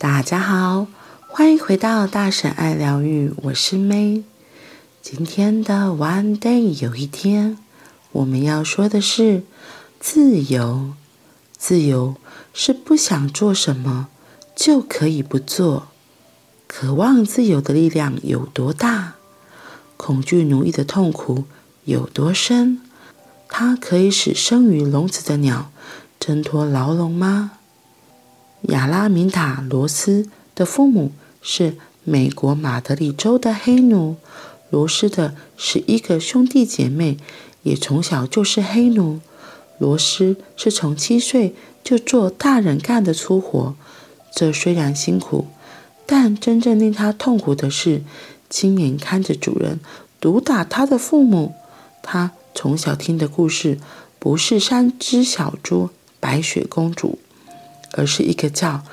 大家好，欢迎回到大婶爱疗愈，我是 May。今天的 One Day 有一天，我们要说的是自由。自由是不想做什么就可以不做。渴望自由的力量有多大？恐惧奴役的痛苦有多深？它可以使生于笼子的鸟挣脱牢笼吗？亚拉明塔·罗斯的父母是美国马德里州的黑奴。罗斯的十一个兄弟姐妹也从小就是黑奴。罗斯是从七岁就做大人干的粗活，这虽然辛苦，但真正令他痛苦的是亲眼看着主人毒打他的父母。他从小听的故事不是三只小猪、白雪公主。而是一个叫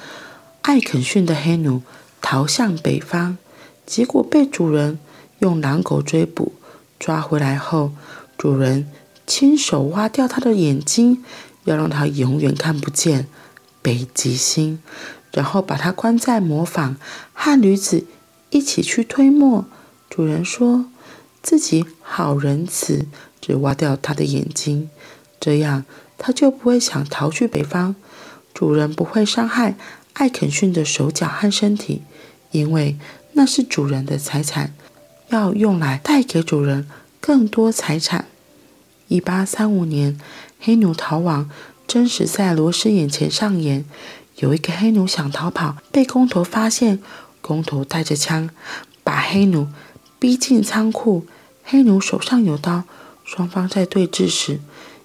艾肯逊的黑奴逃向北方，结果被主人用狼狗追捕，抓回来后，主人亲手挖掉他的眼睛，要让他永远看不见北极星，然后把他关在磨坊，和驴子一起去推磨。主人说自己好仁慈，只挖掉他的眼睛，这样他就不会想逃去北方。主人不会伤害艾肯逊的手脚和身体，因为那是主人的财产，要用来带给主人更多财产。一八三五年，黑奴逃亡真实在罗斯眼前上演。有一个黑奴想逃跑，被工头发现，工头带着枪把黑奴逼进仓库。黑奴手上有刀，双方在对峙时，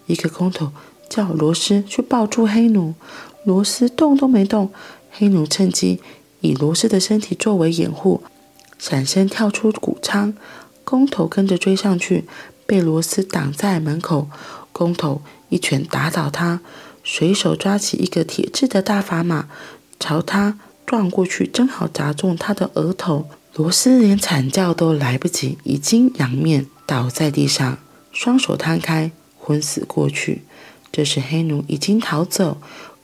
一个工头叫罗斯去抱住黑奴。罗斯动都没动，黑奴趁机以罗斯的身体作为掩护，闪身跳出谷仓。工头跟着追上去，被罗斯挡在门口。工头一拳打倒他，随手抓起一个铁制的大砝码，朝他撞过去，正好砸中他的额头。罗斯连惨叫都来不及，已经仰面倒在地上，双手摊开，昏死过去。这时黑奴已经逃走。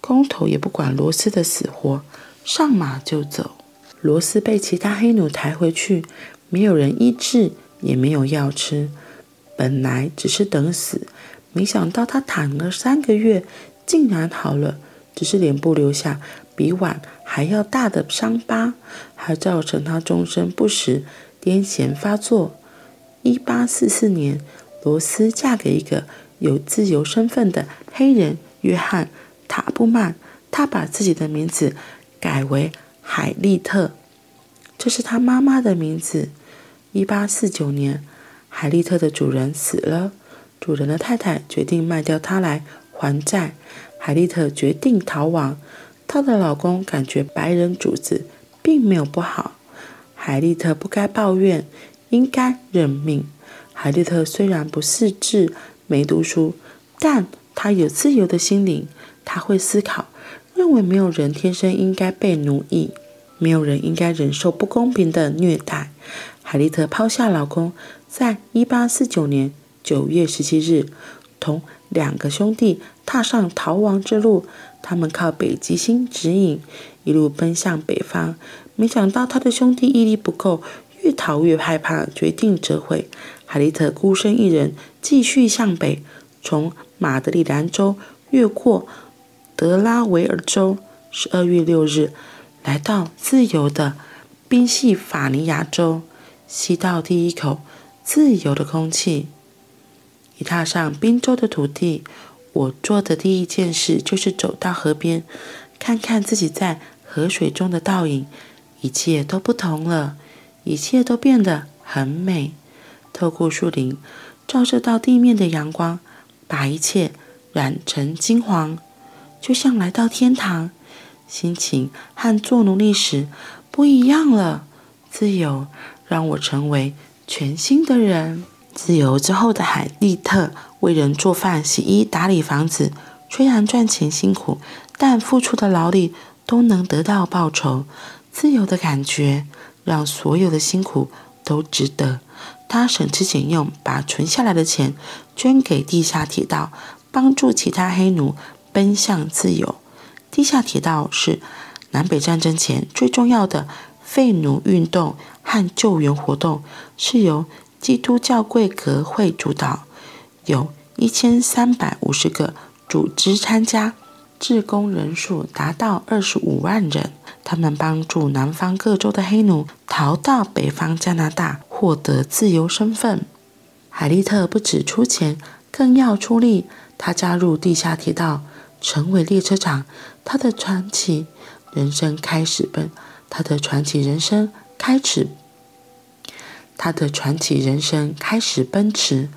工头也不管罗斯的死活，上马就走。罗斯被其他黑奴抬回去，没有人医治，也没有药吃。本来只是等死，没想到他躺了三个月，竟然好了，只是脸部留下比碗还要大的伤疤，还造成他终身不时癫痫发作。一八四四年，罗斯嫁给一个有自由身份的黑人约翰。塔布曼，他把自己的名字改为海利特，这是他妈妈的名字。一八四九年，海利特的主人死了，主人的太太决定卖掉他来还债。海利特决定逃亡，她的老公感觉白人主子并没有不好。海利特不该抱怨，应该认命。海利特虽然不识字、没读书，但他有自由的心灵。他会思考，认为没有人天生应该被奴役，没有人应该忍受不公平的虐待。海利特抛下老公，在一八四九年九月十七日，同两个兄弟踏上逃亡之路。他们靠北极星指引，一路奔向北方。没想到他的兄弟毅力不够，越逃越害怕，决定折回。海利特孤身一人继续向北，从马德里兰州越过。德拉维尔州，十二月六日，来到自由的宾夕法尼亚州，吸到第一口自由的空气。一踏上宾州的土地，我做的第一件事就是走到河边，看看自己在河水中的倒影。一切都不同了，一切都变得很美。透过树林照射到地面的阳光，把一切染成金黄。就像来到天堂，心情和做奴隶时不一样了。自由让我成为全新的人。自由之后的海利特为人做饭、洗衣、打理房子，虽然赚钱辛苦，但付出的劳力都能得到报酬。自由的感觉让所有的辛苦都值得。他省吃俭用，把存下来的钱捐给地下铁道，帮助其他黑奴。奔向自由。地下铁道是南北战争前最重要的废奴运动和救援活动是由基督教贵格会主导，有一千三百五十个组织参加，志工人数达到二十五万人。他们帮助南方各州的黑奴逃到北方加拿大，获得自由身份。海利特不只出钱，更要出力。他加入地下铁道，成为列车长。他的传奇人生开始奔，他的传奇人生开始，他的传奇人生开始奔驰。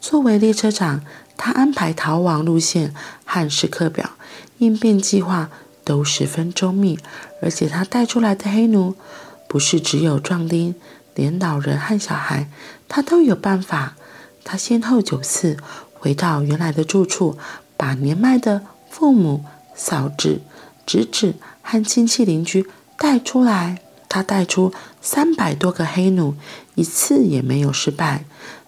作为列车长，他安排逃亡路线和时刻表，应变计划。都十分周密，而且他带出来的黑奴不是只有壮丁，连老人和小孩他都有办法。他先后九次回到原来的住处，把年迈的父母、嫂子、侄子和亲戚邻居带出来。他带出三百多个黑奴，一次也没有失败。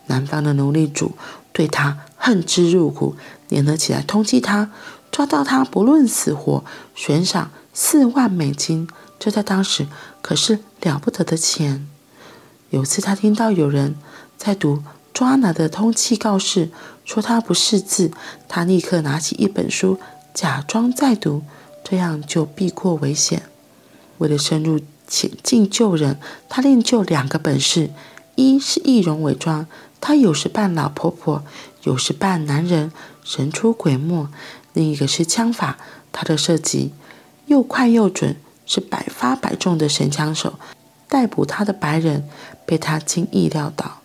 南方的奴隶主对他恨之入骨，联合起来通缉他。抓到他，不论死活，悬赏四万美金，这在当时可是了不得的钱。有次他听到有人在读抓拿的通缉告示，说他不识字，他立刻拿起一本书，假装在读，这样就避过危险。为了深入险境救人，他练就两个本事：一是易容伪装，他有时扮老婆婆，有时扮男人，神出鬼没。另一个是枪法，他的射击又快又准，是百发百中的神枪手。逮捕他的白人被他轻易撂倒，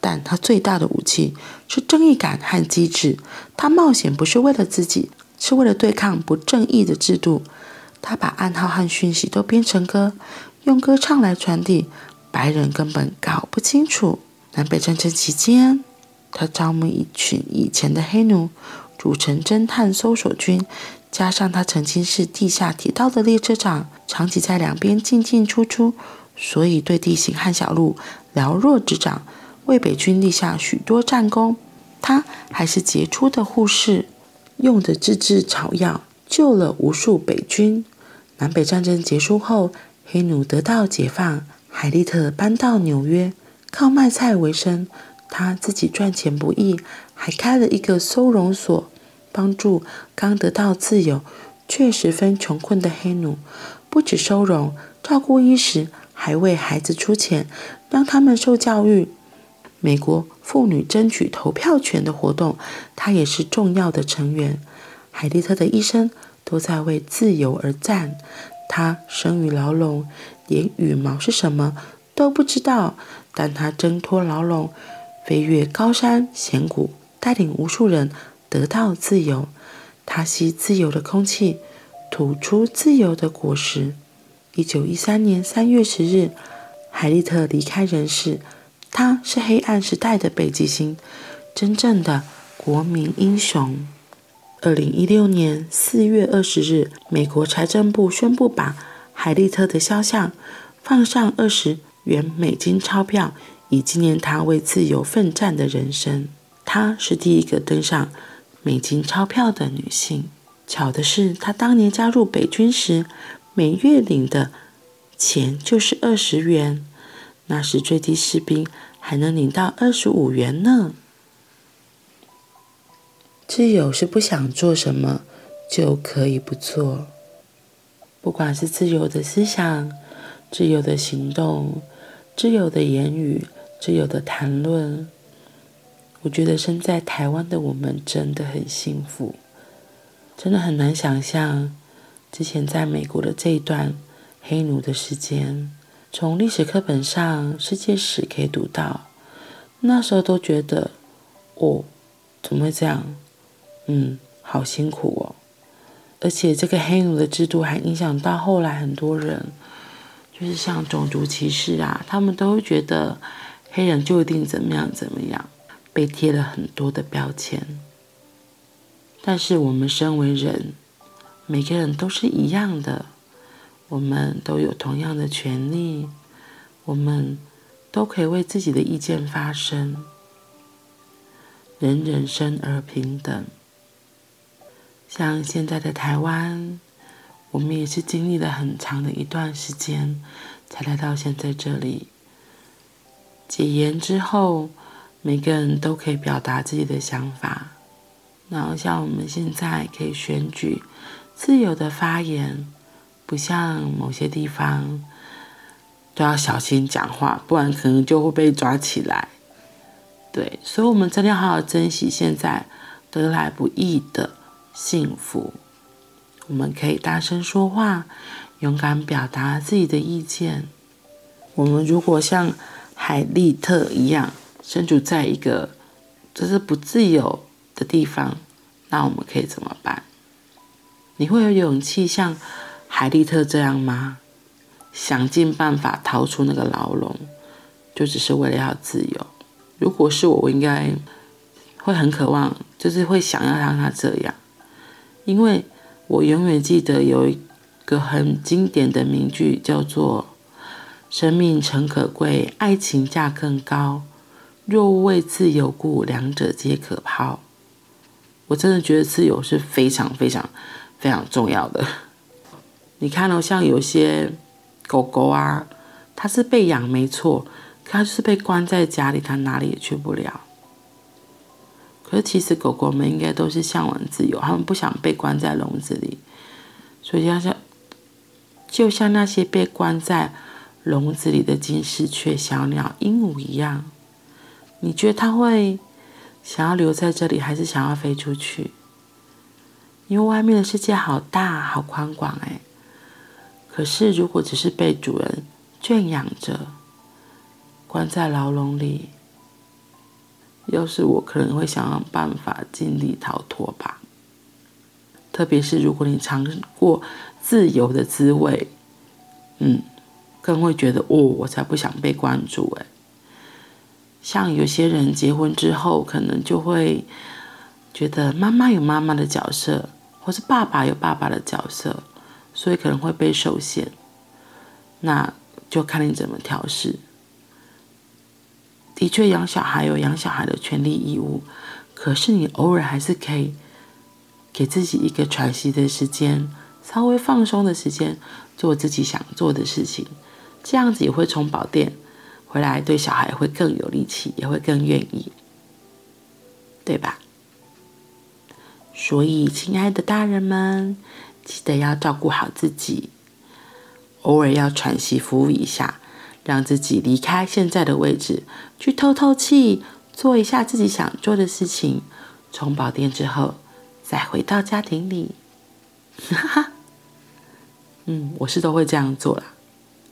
但他最大的武器是正义感和机智。他冒险不是为了自己，是为了对抗不正义的制度。他把暗号和讯息都编成歌，用歌唱来传递，白人根本搞不清楚。南北战争期间，他招募一群以前的黑奴。组成侦探搜索军，加上他曾经是地下铁道的列车长，长期在两边进进出出，所以对地形和小路了若指掌，为北军立下许多战功。他还是杰出的护士，用的自制草药救了无数北军。南北战争结束后，黑奴得到解放，海利特搬到纽约，靠卖菜为生。他自己赚钱不易，还开了一个收容所，帮助刚得到自由却十分穷困的黑奴。不止收容、照顾衣食，还为孩子出钱，让他们受教育。美国妇女争取投票权的活动，她也是重要的成员。海利特的一生都在为自由而战。她生于牢笼，连羽毛是什么都不知道，但她挣脱牢笼。飞越高山险谷，带领无数人得到自由。她吸自由的空气，吐出自由的果实。一九一三年三月十日，海利特离开人世。他是黑暗时代的北极星，真正的国民英雄。二零一六年四月二十日，美国财政部宣布把海利特的肖像放上二十元美金钞票。以纪念他为自由奋战的人生。她是第一个登上美金钞票的女性。巧的是，她当年加入北军时，每月领的钱就是二十元。那时最低士兵还能领到二十五元呢。自由是不想做什么就可以不做，不管是自由的思想、自由的行动、自由的言语。自由的谈论，我觉得身在台湾的我们真的很幸福，真的很难想象之前在美国的这一段黑奴的时间。从历史课本上、世界史可以读到，那时候都觉得，哦，怎么会这样？嗯，好辛苦哦。而且这个黑奴的制度还影响到后来很多人，就是像种族歧视啊，他们都会觉得。黑人就一定怎么样怎么样，被贴了很多的标签。但是我们身为人，每个人都是一样的，我们都有同样的权利，我们都可以为自己的意见发声。人人生而平等。像现在的台湾，我们也是经历了很长的一段时间，才来到现在这里。解严之后，每个人都可以表达自己的想法，然后像我们现在可以选举，自由的发言，不像某些地方都要小心讲话，不然可能就会被抓起来。对，所以，我们真的要好好珍惜现在得来不易的幸福。我们可以大声说话，勇敢表达自己的意见。我们如果像海利特一样，身处在一个就是不自由的地方，那我们可以怎么办？你会有勇气像海利特这样吗？想尽办法逃出那个牢笼，就只是为了要自由。如果是我，我应该会很渴望，就是会想要让他这样，因为我永远记得有一个很经典的名句，叫做“生命诚可贵，爱情价更高。若为自由故，两者皆可抛。”我真的觉得自由是非常非常非常重要的。你看哦，像有些狗狗啊，它是被养没错。它就是被关在家里，它哪里也去不了。可是其实狗狗们应该都是向往自由，他们不想被关在笼子里。所以要像，就像那些被关在笼子里的金丝雀、小鸟、鹦鹉一样，你觉得它会想要留在这里，还是想要飞出去？因为外面的世界好大、好宽广哎。可是如果只是被主人圈养着，关在牢笼里，要是我可能会想想办法尽力逃脱吧。特别是如果你尝过自由的滋味，嗯，更会觉得哦，我才不想被关住诶。像有些人结婚之后，可能就会觉得妈妈有妈妈的角色，或是爸爸有爸爸的角色，所以可能会被受限。那就看你怎么调试。的确，养小孩有养小孩的权利义务，可是你偶尔还是可以给自己一个喘息的时间，稍微放松的时间，做自己想做的事情，这样子也会充饱电，回来对小孩会更有力气，也会更愿意，对吧？所以，亲爱的大人们，记得要照顾好自己，偶尔要喘息服务一下。让自己离开现在的位置，去透透气，做一下自己想做的事情，充饱电之后，再回到家庭里。哈哈，嗯，我是都会这样做啦。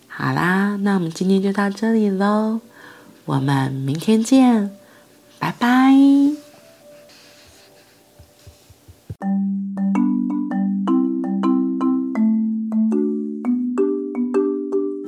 好啦，那我们今天就到这里喽，我们明天见，拜拜。